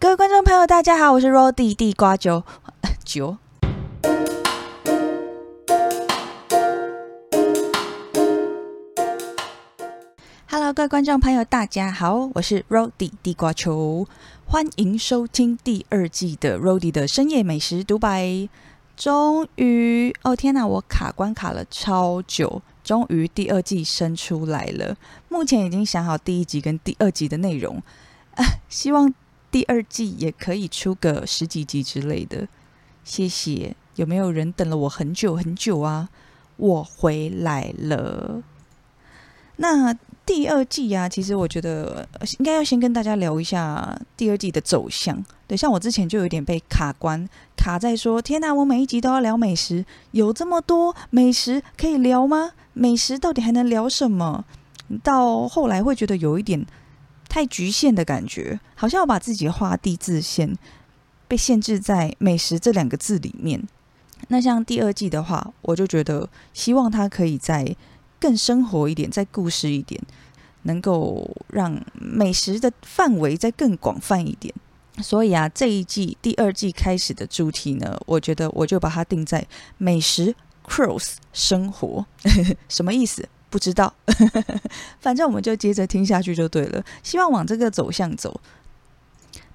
各位观众朋友，大家好，我是 Rody 地瓜球九。Hello，各位观众朋友，大家好，我是 Rody 地瓜球，欢迎收听第二季的 Rody 的深夜美食独白。终于，哦天哪，我卡关卡了超久，终于第二季生出来了。目前已经想好第一集跟第二集的内容，希望第二季也可以出个十几集之类的。谢谢，有没有人等了我很久很久啊？我回来了。那第二季啊，其实我觉得应该要先跟大家聊一下第二季的走向。对，像我之前就有点被卡关，卡在说：天哪，我每一集都要聊美食，有这么多美食可以聊吗？美食到底还能聊什么？到后来会觉得有一点太局限的感觉，好像要把自己画地自限，被限制在美食这两个字里面。那像第二季的话，我就觉得希望它可以在更生活一点，再故事一点，能够让美食的范围再更广泛一点。所以啊，这一季第二季开始的主题呢，我觉得我就把它定在美食 cross 生活，什么意思？不知道，反正我们就接着听下去就对了。希望往这个走向走。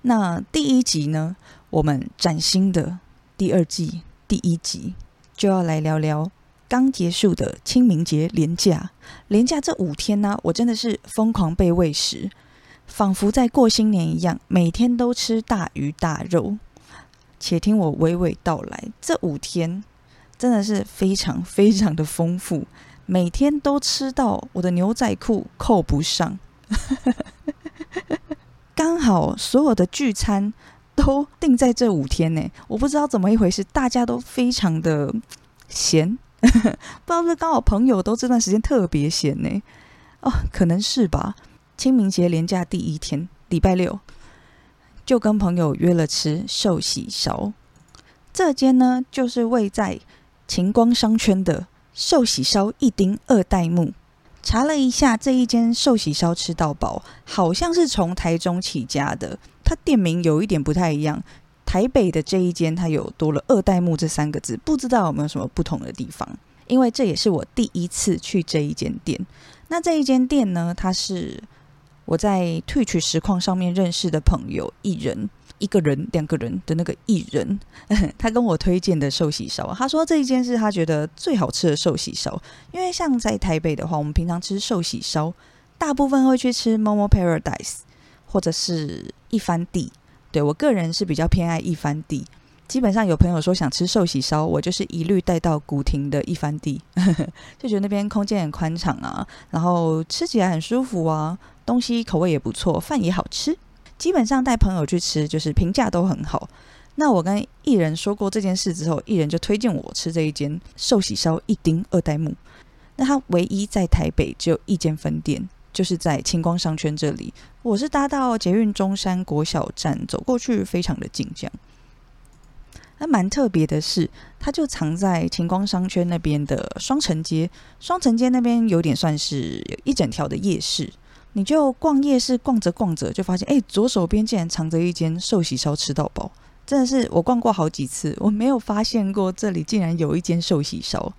那第一集呢，我们崭新的第二季第一集就要来聊聊刚结束的清明节连假。连假这五天呢，我真的是疯狂被喂食。仿佛在过新年一样，每天都吃大鱼大肉。且听我娓娓道来，这五天真的是非常非常的丰富，每天都吃到我的牛仔裤扣不上。刚好所有的聚餐都定在这五天呢，我不知道怎么一回事，大家都非常的闲，不知道是刚好朋友都这段时间特别闲呢？哦，可能是吧。清明节连假第一天，礼拜六，就跟朋友约了吃寿喜烧。这间呢，就是位在晴光商圈的寿喜烧一丁二代目。查了一下，这一间寿喜烧吃到饱，好像是从台中起家的。它店名有一点不太一样，台北的这一间它有多了“二代目”这三个字，不知道有没有什么不同的地方？因为这也是我第一次去这一间店。那这一间店呢，它是。我在退取实况上面认识的朋友，一人、一个人、两个人的那个艺人，他跟我推荐的寿喜烧，他说这一间是他觉得最好吃的寿喜烧。因为像在台北的话，我们平常吃寿喜烧，大部分会去吃 Momo Paradise 或者是一番地。对我个人是比较偏爱一番地。基本上有朋友说想吃寿喜烧，我就是一律带到古亭的一番地，就觉得那边空间很宽敞啊，然后吃起来很舒服啊。东西口味也不错，饭也好吃。基本上带朋友去吃，就是评价都很好。那我跟艺人说过这件事之后，艺人就推荐我吃这一间寿喜烧一丁二代目。那他唯一在台北只有一间分店，就是在清光商圈这里。我是搭到捷运中山国小站走过去，非常的近。这样，那蛮特别的是，它就藏在晴光商圈那边的双城街。双城街那边有点算是一整条的夜市。你就逛夜市，逛着逛着就发现，哎，左手边竟然藏着一间寿喜烧，吃到饱，真的是我逛过好几次，我没有发现过这里竟然有一间寿喜烧。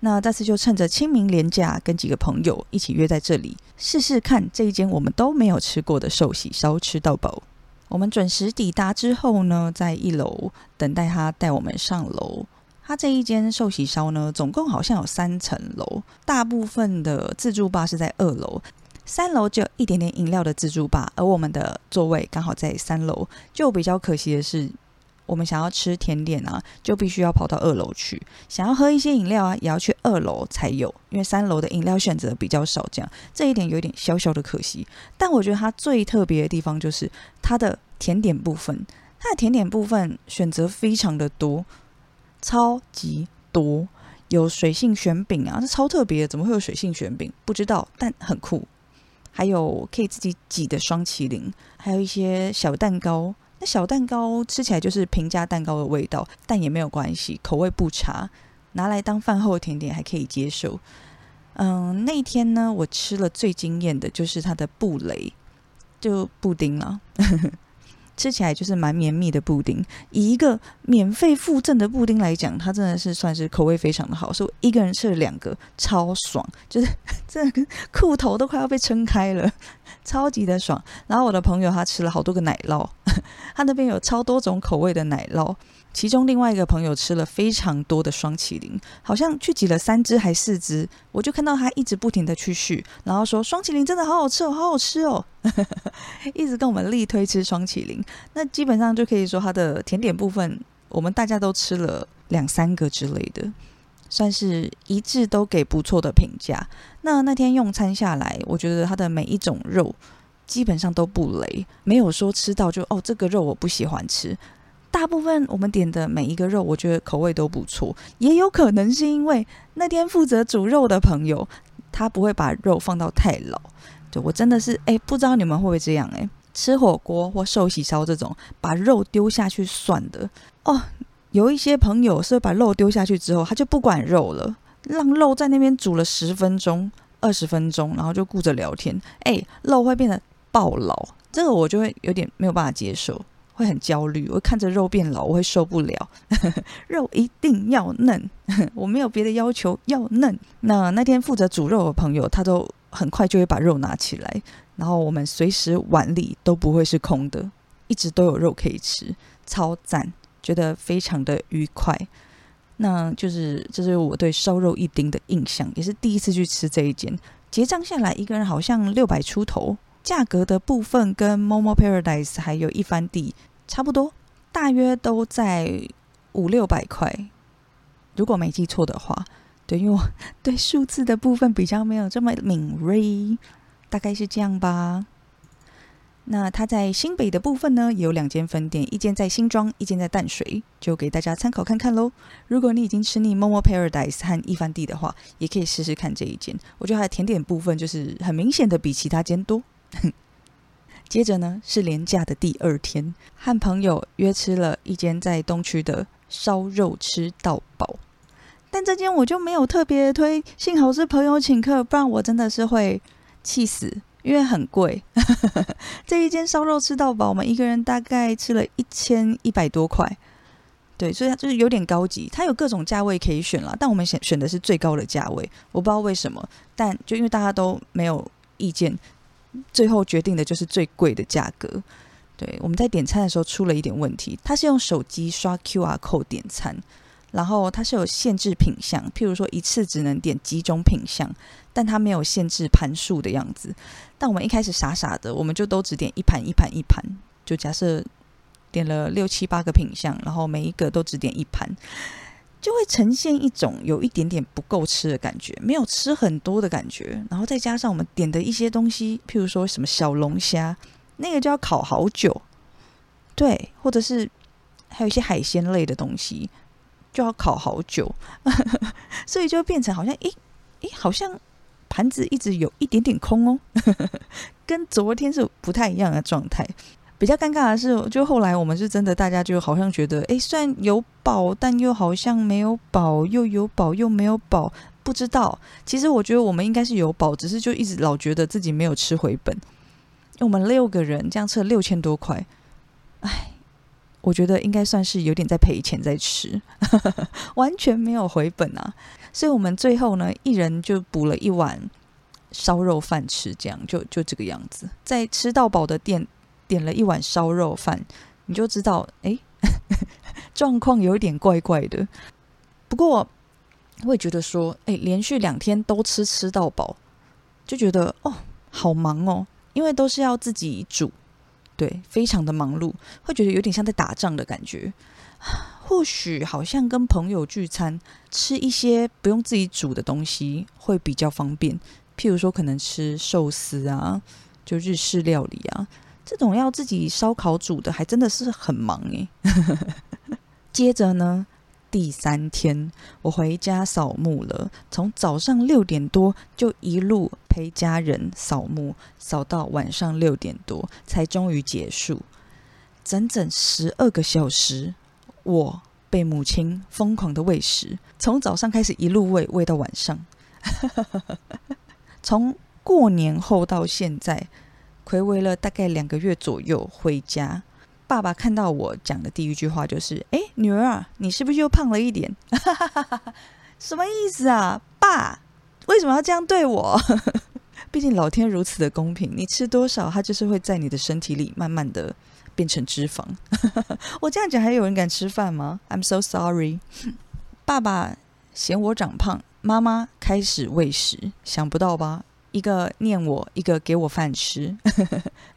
那这次就趁着清明连假，跟几个朋友一起约在这里试试看这一间我们都没有吃过的寿喜烧，吃到饱。我们准时抵达之后呢，在一楼等待他带我们上楼。他这一间寿喜烧呢，总共好像有三层楼，大部分的自助吧是在二楼。三楼就一点点饮料的自助吧，而我们的座位刚好在三楼。就比较可惜的是，我们想要吃甜点啊，就必须要跑到二楼去；想要喝一些饮料啊，也要去二楼才有，因为三楼的饮料选择比较少。这样这一点有点小小的可惜。但我觉得它最特别的地方就是它的甜点部分，它的甜点部分选择非常的多，超级多，有水性卷饼啊，这超特别，怎么会有水性卷饼？不知道，但很酷。还有可以自己挤的双麒麟，还有一些小蛋糕。那小蛋糕吃起来就是平价蛋糕的味道，但也没有关系，口味不差，拿来当饭后甜点还可以接受。嗯，那一天呢，我吃了最惊艳的就是它的布雷，就布丁了。吃起来就是蛮绵密的布丁。以一个免费附赠的布丁来讲，它真的是算是口味非常的好，所以一个人吃了两个，超爽，就是 真的裤头都快要被撑开了，超级的爽。然后我的朋友他吃了好多个奶酪，他那边有超多种口味的奶酪。其中另外一个朋友吃了非常多的双麒麟，好像去挤了三只还四只，我就看到他一直不停的去续，然后说双麒麟真的好好吃哦，好好吃哦，一直跟我们力推吃双麒麟。那基本上就可以说他的甜点部分，我们大家都吃了两三个之类的，算是一致都给不错的评价。那那天用餐下来，我觉得他的每一种肉基本上都不雷，没有说吃到就哦这个肉我不喜欢吃。大部分我们点的每一个肉，我觉得口味都不错，也有可能是因为那天负责煮肉的朋友，他不会把肉放到太老。对我真的是哎，不知道你们会不会这样哎？吃火锅或寿喜烧这种，把肉丢下去算的哦。有一些朋友是把肉丢下去之后，他就不管肉了，让肉在那边煮了十分钟、二十分钟，然后就顾着聊天。哎，肉会变得爆老，这个我就会有点没有办法接受。会很焦虑，我看着肉变老，我会受不了。肉一定要嫩，我没有别的要求，要嫩。那那天负责煮肉的朋友，他都很快就会把肉拿起来，然后我们随时碗里都不会是空的，一直都有肉可以吃，超赞，觉得非常的愉快。那就是这是我对烧肉一丁的印象，也是第一次去吃这一间。结账下来，一个人好像六百出头。价格的部分跟 Momo Paradise 还有一番地差不多，大约都在五六百块，如果没记错的话。对，因为我 对数字的部分比较没有这么敏锐，大概是这样吧。那它在新北的部分呢，有两间分店，一间在新庄，一间在淡水，就给大家参考看看喽。如果你已经吃腻 Momo Paradise 和一番地的话，也可以试试看这一间。我觉得它的甜点部分就是很明显的比其他间多。接着呢，是连假的第二天，和朋友约吃了一间在东区的烧肉吃到饱，但这间我就没有特别推，幸好是朋友请客，不然我真的是会气死，因为很贵。这一间烧肉吃到饱，我们一个人大概吃了一千一百多块，对，所以它就是有点高级，它有各种价位可以选了，但我们选选的是最高的价位，我不知道为什么，但就因为大家都没有意见。最后决定的就是最贵的价格。对，我们在点餐的时候出了一点问题，它是用手机刷 QR code 点餐，然后它是有限制品相，譬如说一次只能点几种品相，但它没有限制盘数的样子。但我们一开始傻傻的，我们就都只点一盘一盘一盘，就假设点了六七八个品相，然后每一个都只点一盘。就会呈现一种有一点点不够吃的感觉，没有吃很多的感觉，然后再加上我们点的一些东西，譬如说什么小龙虾，那个就要烤好久，对，或者是还有一些海鲜类的东西就要烤好久，所以就变成好像，诶诶，好像盘子一直有一点点空哦，跟昨天是不太一样的状态。比较尴尬的是，就后来我们是真的，大家就好像觉得，哎，虽然有保，但又好像没有保，又有保又没有保，不知道。其实我觉得我们应该是有保，只是就一直老觉得自己没有吃回本。我们六个人这样吃了六千多块，哎，我觉得应该算是有点在赔钱在吃，完全没有回本啊。所以我们最后呢，一人就补了一碗烧肉饭吃，这样就就这个样子，在吃到饱的店。点了一碗烧肉饭，你就知道，哎，状况有一点怪怪的。不过，我也觉得说，哎，连续两天都吃吃到饱，就觉得哦，好忙哦，因为都是要自己煮，对，非常的忙碌，会觉得有点像在打仗的感觉。或许好像跟朋友聚餐，吃一些不用自己煮的东西会比较方便，譬如说可能吃寿司啊，就日式料理啊。这种要自己烧烤煮的，还真的是很忙诶。接着呢，第三天我回家扫墓了，从早上六点多就一路陪家人扫墓，扫到晚上六点多才终于结束，整整十二个小时，我被母亲疯狂的喂食，从早上开始一路喂喂到晚上，从过年后到现在。回违了大概两个月左右回家，爸爸看到我讲的第一句话就是：“哎，女儿啊，你是不是又胖了一点？” 什么意思啊，爸？为什么要这样对我？毕竟老天如此的公平，你吃多少，它就是会在你的身体里慢慢的变成脂肪。我这样讲，还有人敢吃饭吗？I'm so sorry。爸爸嫌我长胖，妈妈开始喂食，想不到吧？一个念我，一个给我饭吃。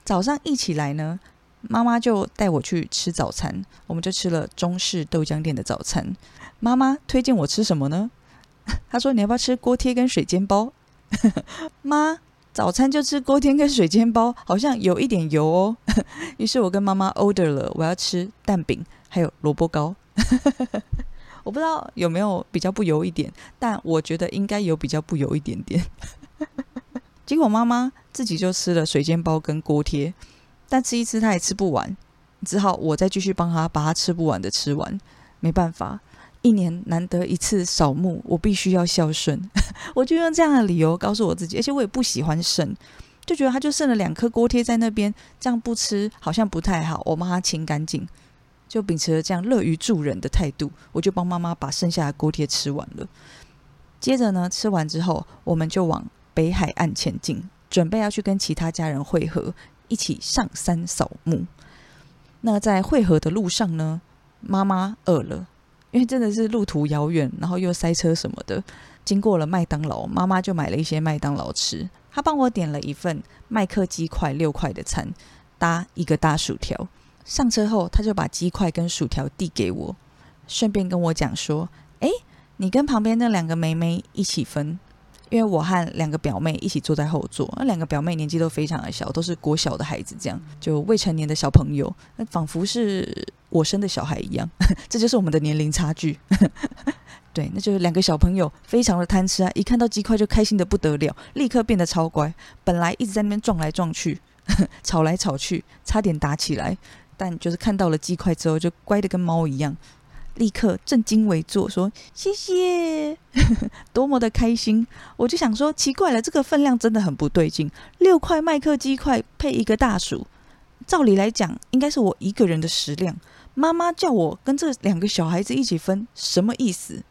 早上一起来呢，妈妈就带我去吃早餐，我们就吃了中式豆浆店的早餐。妈妈推荐我吃什么呢？她说：“你要不要吃锅贴跟水煎包？” 妈，早餐就吃锅贴跟水煎包，好像有一点油哦。于是我跟妈妈 order 了，我要吃蛋饼还有萝卜糕。我不知道有没有比较不油一点，但我觉得应该有比较不油一点点。结果妈妈自己就吃了水煎包跟锅贴，但吃一吃他也吃不完，只好我再继续帮他把他吃不完的吃完。没办法，一年难得一次扫墓，我必须要孝顺，我就用这样的理由告诉我自己，而且我也不喜欢剩，就觉得他就剩了两颗锅贴在那边，这样不吃好像不太好，我帮他清干净，就秉持了这样乐于助人的态度，我就帮妈妈把剩下的锅贴吃完了。接着呢，吃完之后，我们就往。北海岸前进，准备要去跟其他家人会合，一起上山扫墓。那在会合的路上呢，妈妈饿了，因为真的是路途遥远，然后又塞车什么的，经过了麦当劳，妈妈就买了一些麦当劳吃。她帮我点了一份麦克鸡块六块的餐，搭一个大薯条。上车后，她就把鸡块跟薯条递给我，顺便跟我讲说：“哎，你跟旁边那两个妹妹一起分。”因为我和两个表妹一起坐在后座，那两个表妹年纪都非常的小，都是国小的孩子，这样就未成年的小朋友，那仿佛是我生的小孩一样，这就是我们的年龄差距。对，那就是两个小朋友非常的贪吃啊，一看到鸡块就开心的不得了，立刻变得超乖。本来一直在那边撞来撞去，吵来吵去，差点打起来，但就是看到了鸡块之后，就乖的跟猫一样。立刻正襟危坐，说谢谢，多么的开心！我就想说，奇怪了，这个分量真的很不对劲。六块麦克鸡块配一个大薯，照理来讲应该是我一个人的食量。妈妈叫我跟这两个小孩子一起分，什么意思？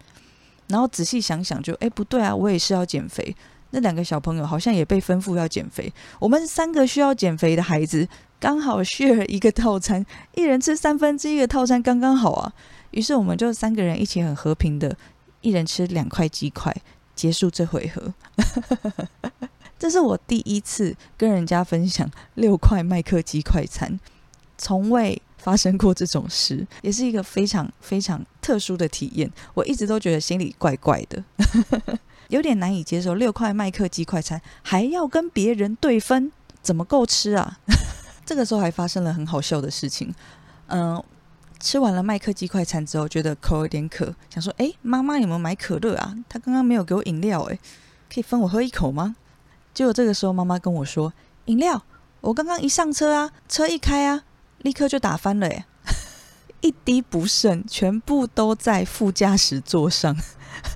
然后仔细想想，就哎不对啊，我也是要减肥。那两个小朋友好像也被吩咐要减肥。我们三个需要减肥的孩子，刚好 share 一个套餐，一人吃三分之一的套餐，刚刚好啊。于是我们就三个人一起很和平的，一人吃两块鸡块，结束这回合。这是我第一次跟人家分享六块麦克鸡快餐，从未发生过这种事，也是一个非常非常特殊的体验。我一直都觉得心里怪怪的，有点难以接受。六块麦克鸡快餐还要跟别人对分，怎么够吃啊？这个时候还发生了很好笑的事情，嗯。吃完了麦克鸡快餐之后，觉得口有点渴，想说：“哎，妈妈有没有买可乐啊？她刚刚没有给我饮料，哎，可以分我喝一口吗？”结果这个时候，妈妈跟我说：“饮料，我刚刚一上车啊，车一开啊，立刻就打翻了，哎，一滴不剩，全部都在副驾驶座上。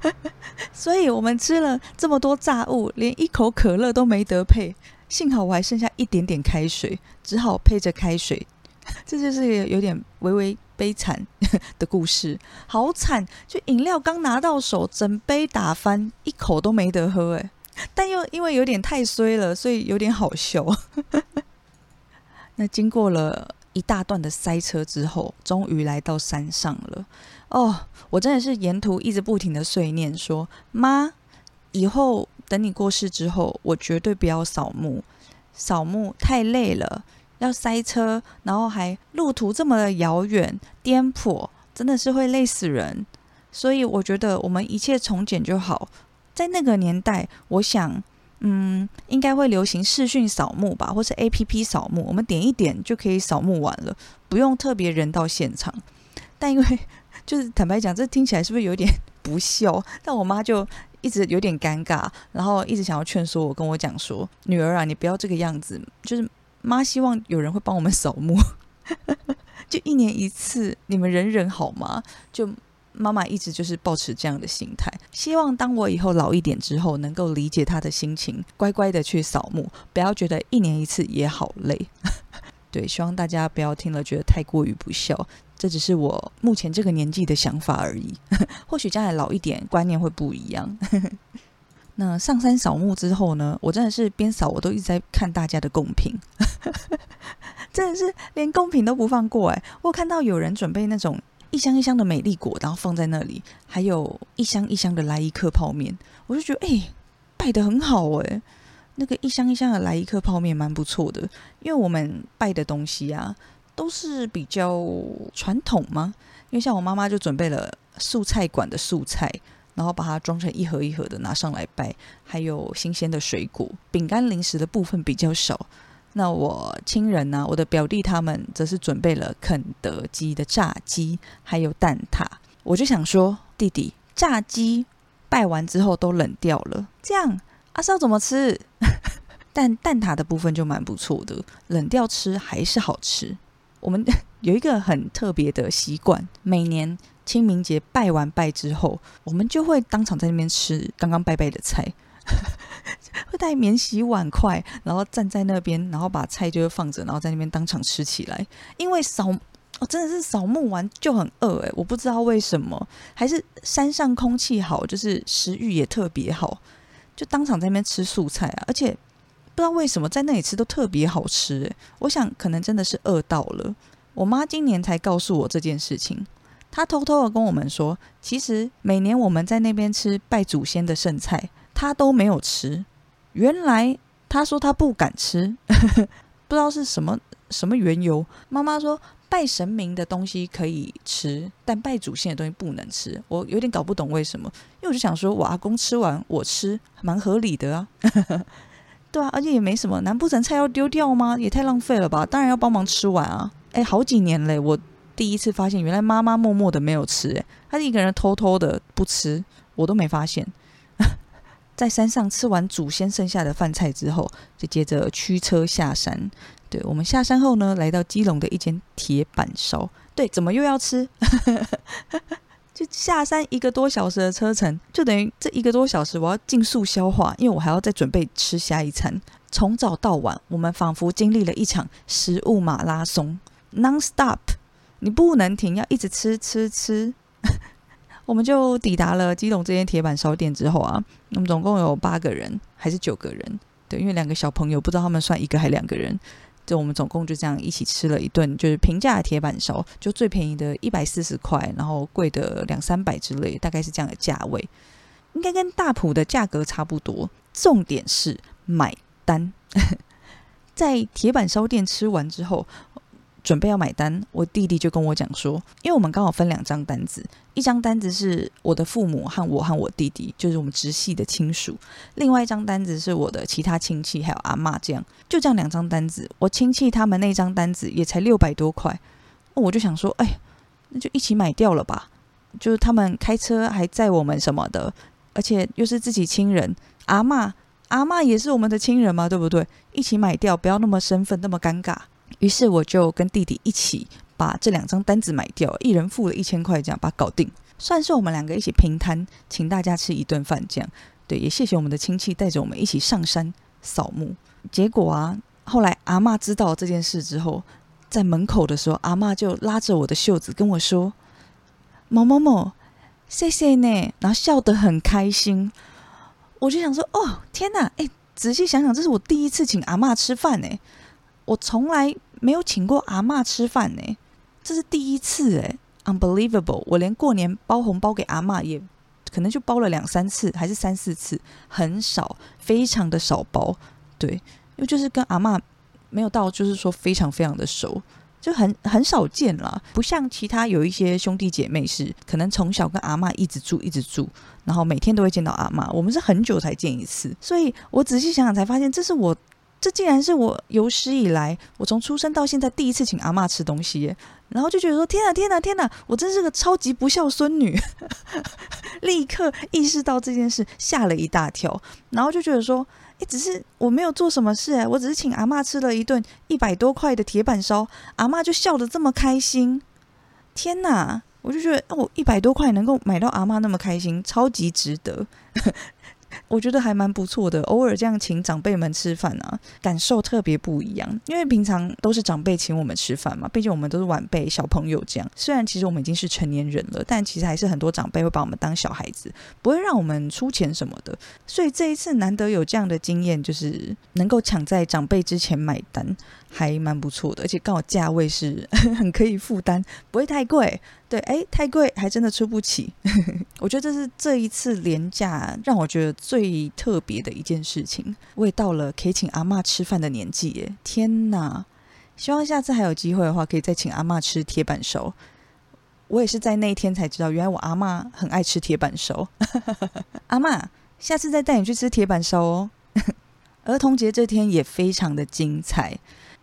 所以我们吃了这么多炸物，连一口可乐都没得配。幸好我还剩下一点点开水，只好配着开水。这就是有点微微。”悲惨 的故事，好惨！就饮料刚拿到手，整杯打翻，一口都没得喝，哎，但又因为有点太衰了，所以有点好笑。那经过了一大段的塞车之后，终于来到山上了。哦，我真的是沿途一直不停的碎念说：“妈，以后等你过世之后，我绝对不要扫墓，扫墓太累了。”要塞车，然后还路途这么的遥远、颠簸，真的是会累死人。所以我觉得我们一切从简就好。在那个年代，我想，嗯，应该会流行视讯扫墓吧，或是 A P P 扫墓，我们点一点就可以扫墓完了，不用特别人到现场。但因为就是坦白讲，这听起来是不是有点不孝？但我妈就一直有点尴尬，然后一直想要劝说我，跟我讲说：“女儿啊，你不要这个样子，就是。”妈希望有人会帮我们扫墓，就一年一次，你们忍忍好吗？就妈妈一直就是保持这样的心态，希望当我以后老一点之后，能够理解她的心情，乖乖的去扫墓，不要觉得一年一次也好累。对，希望大家不要听了觉得太过于不孝，这只是我目前这个年纪的想法而已。或许将来老一点，观念会不一样。那上山扫墓之后呢，我真的是边扫我都一直在看大家的贡品，真的是连贡品都不放过哎！我看到有人准备那种一箱一箱的美丽果，然后放在那里，还有一箱一箱的来一克泡面，我就觉得哎，拜的很好哎。那个一箱一箱的来一克泡面蛮不错的，因为我们拜的东西啊都是比较传统嘛。因为像我妈妈就准备了素菜馆的素菜，然后把它装成一盒一盒的拿上来拜，还有新鲜的水果、饼干、零食的部分比较少。那我亲人呢，我的表弟他们则是准备了肯德基的炸鸡，还有蛋挞。我就想说，弟弟，炸鸡拜完之后都冷掉了，这样。阿少怎么吃？但蛋挞的部分就蛮不错的，冷掉吃还是好吃。我们 有一个很特别的习惯，每年清明节拜完拜之后，我们就会当场在那边吃刚刚拜拜的菜，会带免洗碗筷，然后站在那边，然后把菜就放着，然后在那边当场吃起来。因为扫哦，真的是扫墓完就很饿诶，我不知道为什么，还是山上空气好，就是食欲也特别好。就当场在那边吃素菜啊，而且不知道为什么在那里吃都特别好吃。我想可能真的是饿到了。我妈今年才告诉我这件事情，他偷偷的跟我们说，其实每年我们在那边吃拜祖先的剩菜，他都没有吃。原来他说他不敢吃，不知道是什么什么缘由。妈妈说。拜神明的东西可以吃，但拜祖先的东西不能吃。我有点搞不懂为什么，因为我就想说，我阿公吃完我吃，蛮合理的啊。对啊，而且也没什么，难不成菜要丢掉吗？也太浪费了吧！当然要帮忙吃完啊。哎，好几年嘞，我第一次发现，原来妈妈默默的没有吃，哎，她一个人偷偷的不吃，我都没发现。在山上吃完祖先剩下的饭菜之后，就接着驱车下山。对我们下山后呢，来到基隆的一间铁板烧。对，怎么又要吃？就下山一个多小时的车程，就等于这一个多小时我要尽速消化，因为我还要再准备吃下一餐。从早到晚，我们仿佛经历了一场食物马拉松，non stop，你不能停，要一直吃吃吃。我们就抵达了基隆这间铁板烧店之后啊，我们总共有八个人还是九个人？对，因为两个小朋友不知道他们算一个还两个人。就我们总共就这样一起吃了一顿，就是平价铁板烧，就最便宜的一百四十块，然后贵的两三百之类，大概是这样的价位，应该跟大埔的价格差不多。重点是买单，在铁板烧店吃完之后。准备要买单，我弟弟就跟我讲说，因为我们刚好分两张单子，一张单子是我的父母和我和我弟弟，就是我们直系的亲属；另外一张单子是我的其他亲戚还有阿妈，这样就这样两张单子。我亲戚他们那张单子也才六百多块，我就想说，哎，那就一起买掉了吧。就是他们开车还载我们什么的，而且又是自己亲人，阿妈阿妈也是我们的亲人嘛，对不对？一起买掉，不要那么身份那么尴尬。于是我就跟弟弟一起把这两张单子买掉，一人付了一千块，这样把它搞定，算是我们两个一起平摊，请大家吃一顿饭，这样对，也谢谢我们的亲戚带着我们一起上山扫墓。结果啊，后来阿妈知道这件事之后，在门口的时候，阿妈就拉着我的袖子跟我说：“某某某，谢谢呢。”然后笑得很开心。我就想说：“哦，天哪！哎，仔细想想，这是我第一次请阿妈吃饭呢。”我从来没有请过阿妈吃饭呢，这是第一次哎，unbelievable！我连过年包红包给阿妈也可能就包了两三次，还是三四次，很少，非常的少包。对，因为就是跟阿妈没有到，就是说非常非常的熟，就很很少见啦。不像其他有一些兄弟姐妹是可能从小跟阿妈一直住一直住，然后每天都会见到阿妈。我们是很久才见一次，所以我仔细想想才发现，这是我。这竟然是我有史以来，我从出生到现在第一次请阿妈吃东西，然后就觉得说：天哪，天哪，天哪！我真是个超级不孝孙女，立刻意识到这件事，吓了一大跳，然后就觉得说：哎，只是我没有做什么事，哎，我只是请阿妈吃了一顿一百多块的铁板烧，阿妈就笑得这么开心，天哪！我就觉得哦，一百多块能够买到阿妈那么开心，超级值得。我觉得还蛮不错的。偶尔这样请长辈们吃饭啊，感受特别不一样。因为平常都是长辈请我们吃饭嘛，毕竟我们都是晚辈、小朋友这样。虽然其实我们已经是成年人了，但其实还是很多长辈会把我们当小孩子，不会让我们出钱什么的。所以这一次难得有这样的经验，就是能够抢在长辈之前买单。还蛮不错的，而且刚好价位是 很可以负担，不会太贵。对，哎，太贵还真的出不起。我觉得这是这一次廉价让我觉得最特别的一件事情。我也到了可以请阿妈吃饭的年纪耶！天哪，希望下次还有机会的话，可以再请阿妈吃铁板烧。我也是在那一天才知道，原来我阿妈很爱吃铁板烧。阿妈，下次再带你去吃铁板烧哦。儿童节这天也非常的精彩。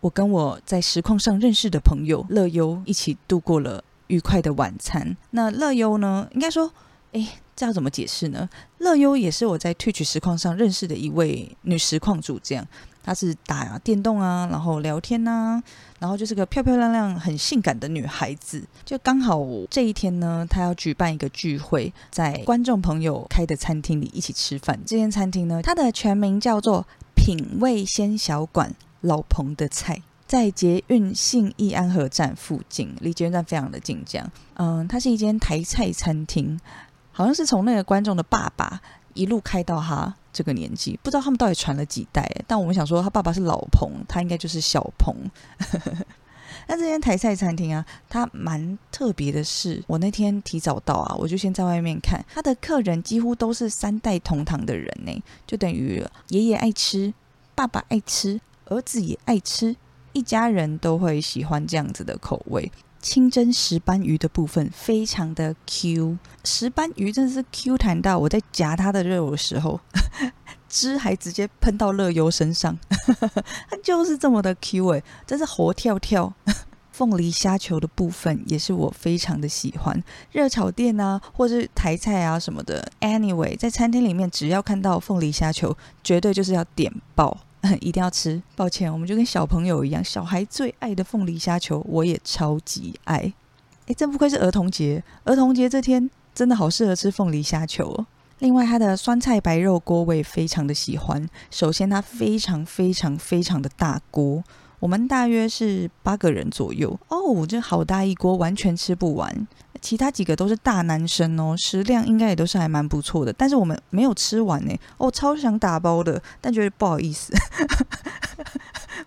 我跟我在实况上认识的朋友乐优一起度过了愉快的晚餐。那乐优呢？应该说，哎，这要怎么解释呢？乐优也是我在 Twitch 实况上认识的一位女实况主，这样她是打电动啊，然后聊天呐，然后就是个漂漂亮亮、很性感的女孩子。就刚好这一天呢，她要举办一个聚会，在观众朋友开的餐厅里一起吃饭。这间餐厅呢，它的全名叫做品味鲜小馆。老彭的菜在捷运信义安和站附近，离捷运站非常的近。这样，嗯，它是一间台菜餐厅，好像是从那个观众的爸爸一路开到他这个年纪，不知道他们到底传了几代。但我们想说，他爸爸是老彭，他应该就是小彭。那这间台菜餐厅啊，它蛮特别的是，我那天提早到啊，我就先在外面看，他的客人几乎都是三代同堂的人呢，就等于爷爷爱吃，爸爸爱吃。儿子也爱吃，一家人都会喜欢这样子的口味。清蒸石斑鱼的部分非常的 Q，石斑鱼真的是 Q 弹到我在夹它的肉的时候，汁还直接喷到乐优身上，它就是这么的 Q 哎，真是活跳跳。凤梨虾球的部分也是我非常的喜欢，热炒店啊，或是台菜啊什么的。Anyway，在餐厅里面只要看到凤梨虾球，绝对就是要点爆。一定要吃，抱歉，我们就跟小朋友一样，小孩最爱的凤梨虾球，我也超级爱。哎，真不愧是儿童节，儿童节这天真的好适合吃凤梨虾球哦。另外，它的酸菜白肉锅我也非常的喜欢。首先，它非常非常非常的大锅，我们大约是八个人左右哦，这好大一锅，完全吃不完。其他几个都是大男生哦，食量应该也都是还蛮不错的，但是我们没有吃完呢。哦，超想打包的，但觉得不好意思，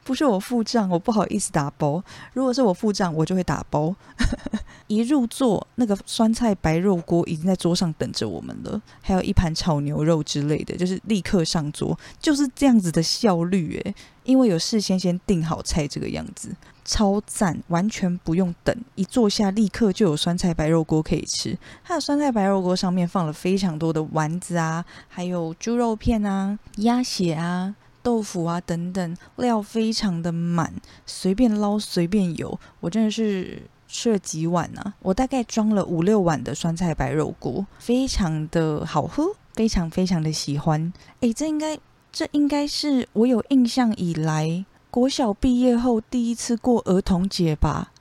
不是我付账，我不好意思打包。如果是我付账，我就会打包。一入座，那个酸菜白肉锅已经在桌上等着我们了，还有一盘炒牛肉之类的，就是立刻上桌，就是这样子的效率诶，因为有事先先订好菜这个样子。超赞，完全不用等，一坐下立刻就有酸菜白肉锅可以吃。它的酸菜白肉锅上面放了非常多的丸子啊，还有猪肉片啊、鸭血啊、豆腐啊等等，料非常的满，随便捞随便有。我真的是吃了几碗呢，我大概装了五六碗的酸菜白肉锅，非常的好喝，非常非常的喜欢。诶，这应该这应该是我有印象以来。国小毕业后第一次过儿童节吧，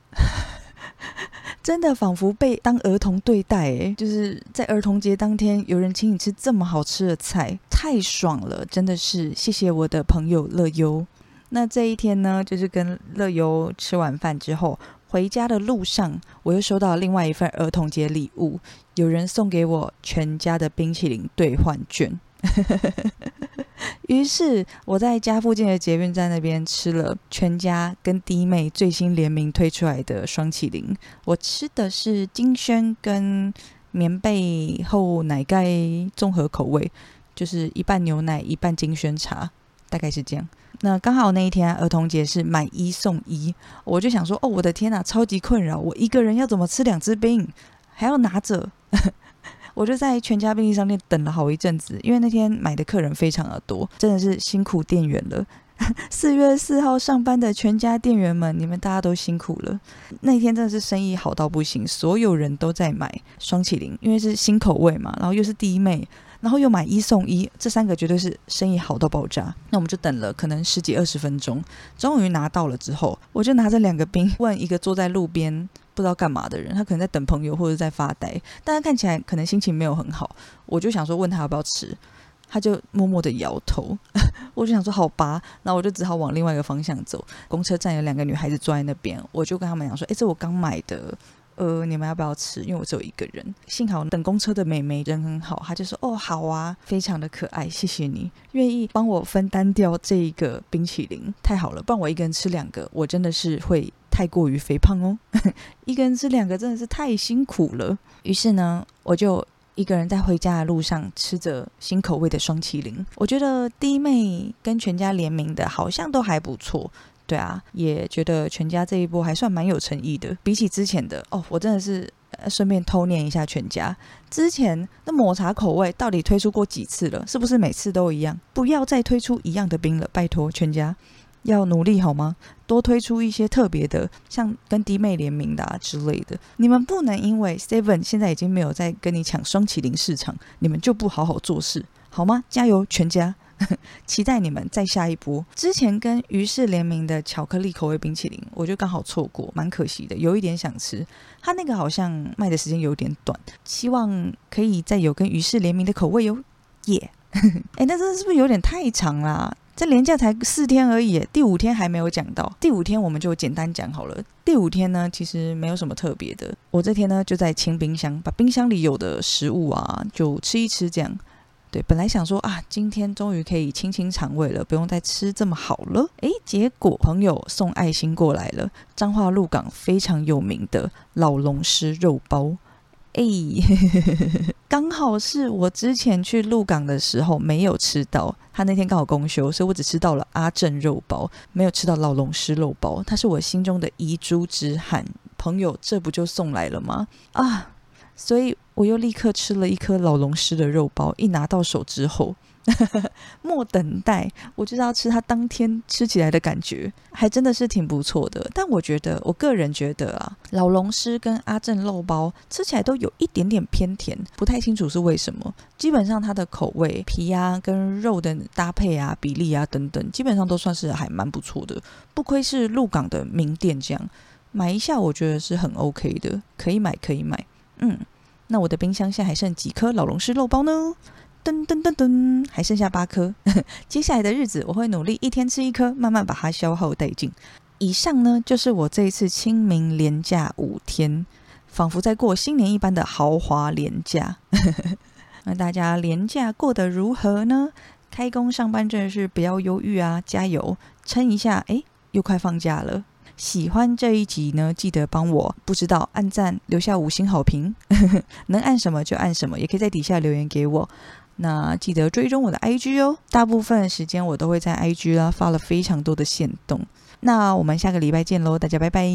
真的仿佛被当儿童对待诶，就是在儿童节当天，有人请你吃这么好吃的菜，太爽了！真的是谢谢我的朋友乐优。那这一天呢，就是跟乐优吃完饭之后，回家的路上，我又收到另外一份儿童节礼物，有人送给我全家的冰淇淋兑换券。于是我在家附近的捷运站那边吃了全家跟弟妹最新联名推出来的双麒麟。我吃的是金萱跟棉被厚奶盖综合口味，就是一半牛奶一半金萱茶，大概是这样。那刚好那一天儿童节是买一送一，我就想说，哦，我的天呐，超级困扰，我一个人要怎么吃两只冰，还要拿着。我就在全家便利商店等了好一阵子，因为那天买的客人非常的多，真的是辛苦店员了。四月四号上班的全家店员们，你们大家都辛苦了。那天真的是生意好到不行，所有人都在买双麒麟，因为是新口味嘛，然后又是第一妹，然后又买一送一，这三个绝对是生意好到爆炸。那我们就等了可能十几二十分钟，终于拿到了之后，我就拿着两个冰问一个坐在路边。不知道干嘛的人，他可能在等朋友或者在发呆，但他看起来可能心情没有很好。我就想说问他要不要吃，他就默默的摇头。我就想说好吧，那我就只好往另外一个方向走。公车站有两个女孩子坐在那边，我就跟他们讲说：“哎，这我刚买的。”呃，你们要不要吃？因为我只有一个人。幸好等公车的美眉人很好，她就说：“哦，好啊，非常的可爱，谢谢你愿意帮我分担掉这一个冰淇淋，太好了，不然我一个人吃两个，我真的是会太过于肥胖哦。一个人吃两个真的是太辛苦了。于是呢，我就一个人在回家的路上吃着新口味的双麒麟。我觉得弟妹跟全家联名的好像都还不错。”对啊，也觉得全家这一波还算蛮有诚意的，比起之前的哦，我真的是顺便偷念一下全家之前那抹茶口味到底推出过几次了？是不是每次都一样？不要再推出一样的冰了，拜托全家要努力好吗？多推出一些特别的，像跟弟妹联名的啊之类的。你们不能因为 Seven 现在已经没有在跟你抢双麒麟市场，你们就不好好做事好吗？加油，全家！期待你们再下一波。之前跟于氏联名的巧克力口味冰淇淋，我就刚好错过，蛮可惜的，有一点想吃。它那个好像卖的时间有点短，希望可以再有跟于氏联名的口味哟。耶！哎，那这是不是有点太长啦？这连假才四天而已，第五天还没有讲到。第五天我们就简单讲好了。第五天呢，其实没有什么特别的。我这天呢就在清冰箱，把冰箱里有的食物啊，就吃一吃这样。对，本来想说啊，今天终于可以清清肠胃了，不用再吃这么好了。诶，结果朋友送爱心过来了，彰化鹿港非常有名的老龙狮肉包。哎，刚好是我之前去鹿港的时候没有吃到，他那天刚好公休，所以我只吃到了阿正肉包，没有吃到老龙狮肉包。它是我心中的遗珠之憾，朋友这不就送来了吗？啊！所以我又立刻吃了一颗老龙狮的肉包，一拿到手之后，莫等待，我就要吃它当天吃起来的感觉，还真的是挺不错的。但我觉得，我个人觉得啊，老龙狮跟阿正肉包吃起来都有一点点偏甜，不太清楚是为什么。基本上它的口味、皮啊跟肉的搭配啊、比例啊等等，基本上都算是还蛮不错的，不愧是鹿港的名店，这样买一下我觉得是很 OK 的，可以买可以买。嗯，那我的冰箱现在还剩几颗老龙狮肉包呢？噔噔噔噔，还剩下八颗。接下来的日子，我会努力一天吃一颗，慢慢把它消耗殆尽。以上呢，就是我这一次清明连假五天，仿佛在过新年一般的豪华连假。那大家连假过得如何呢？开工上班真的是不要忧郁啊，加油，撑一下！哎，又快放假了。喜欢这一集呢，记得帮我不知道按赞，留下五星好评，能按什么就按什么，也可以在底下留言给我。那记得追踪我的 IG 哦，大部分时间我都会在 IG 啦发了非常多的线动。那我们下个礼拜见喽，大家拜拜。